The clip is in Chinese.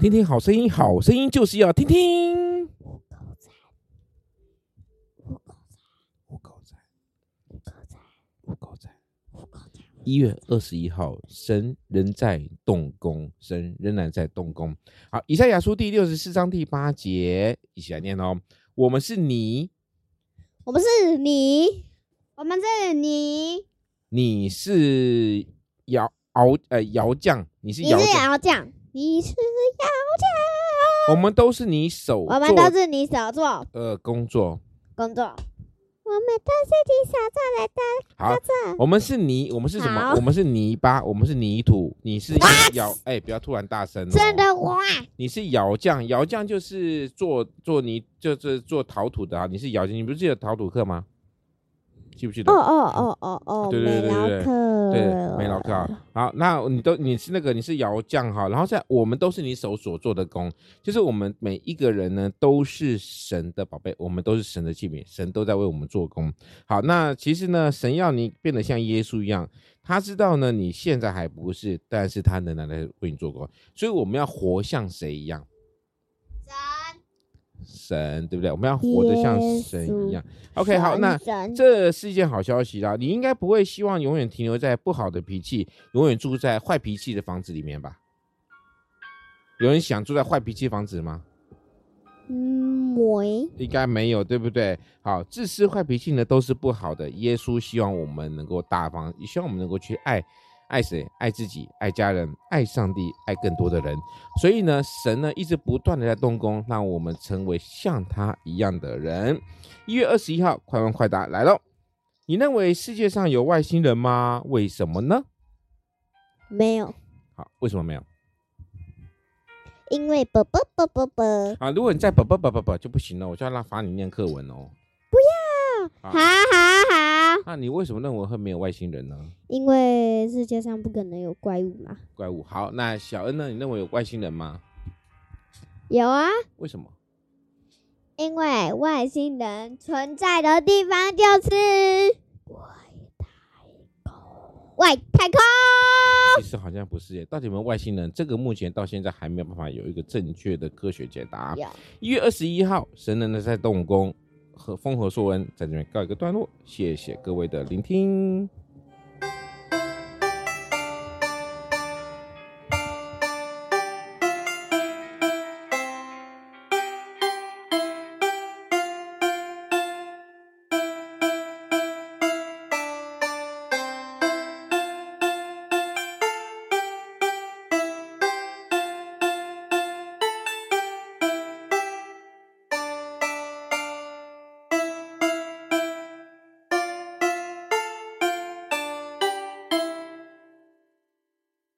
听听好声音，好声音就是要听听。五狗仔，五狗仔，五狗仔，五狗仔。一月二十一号，神仍在。动工，神仍然在。动工。好，以赛亚书第六十四章第八节，一起来念哦。我们是你，我们是你，我们是你。你是窑熬呃窑匠，你是窑匠。你是窑匠，我们都是你手，我们都是你手做，呃，工作，工作，我们都是你手做来的。好，我们是泥，我们是什么？我们是泥巴，我们是泥土。你是窑，哎，不要突然大声哦。真的哇！你是窑匠，窑匠就是做做泥，就是做陶土的啊。你是窑匠，你不是记得陶土课吗？记不记得？哦哦哦哦哦，对对对对对，对没劳课啊。好，那你都你是那个你是窑匠哈，然后在我们都是你手所做的工，就是我们每一个人呢都是神的宝贝，我们都是神的器皿，神都在为我们做工。好，那其实呢，神要你变得像耶稣一样，他知道呢你现在还不是，但是他仍然在为你做工，所以我们要活像谁一样？神对不对？我们要活得像神一样。OK，好，那这是一件好消息啦。你应该不会希望永远停留在不好的脾气，永远住在坏脾气的房子里面吧？有人想住在坏脾气房子吗？嗯，没，应该没有，对不对？好，自私坏脾气呢都是不好的。耶稣希望我们能够大方，也希望我们能够去爱。爱谁？爱自己，爱家人，爱上帝，爱更多的人。所以呢，神呢一直不断的在动工，让我们成为像他一样的人。一月二十一号，快问快答来喽！你认为世界上有外星人吗？为什么呢？没有。好，为什么没有？因为啵啵啵啵啵。啊，如果你再啵啵啵啵啵就不行了，我就要让罚你念课文哦。不要。好好好。那你为什么认为会没有外星人呢？因为世界上不可能有怪物嘛。怪物。好，那小恩呢？你认为有外星人吗？有啊。为什么？因为外星人存在的地方就是外太空。外太空。其实好像不是耶，到底有没有外星人？这个目前到现在还没有办法有一个正确的科学解答。一月二十一号，神人呢在动工。和风和硕恩在这边告一个段落，谢谢各位的聆听。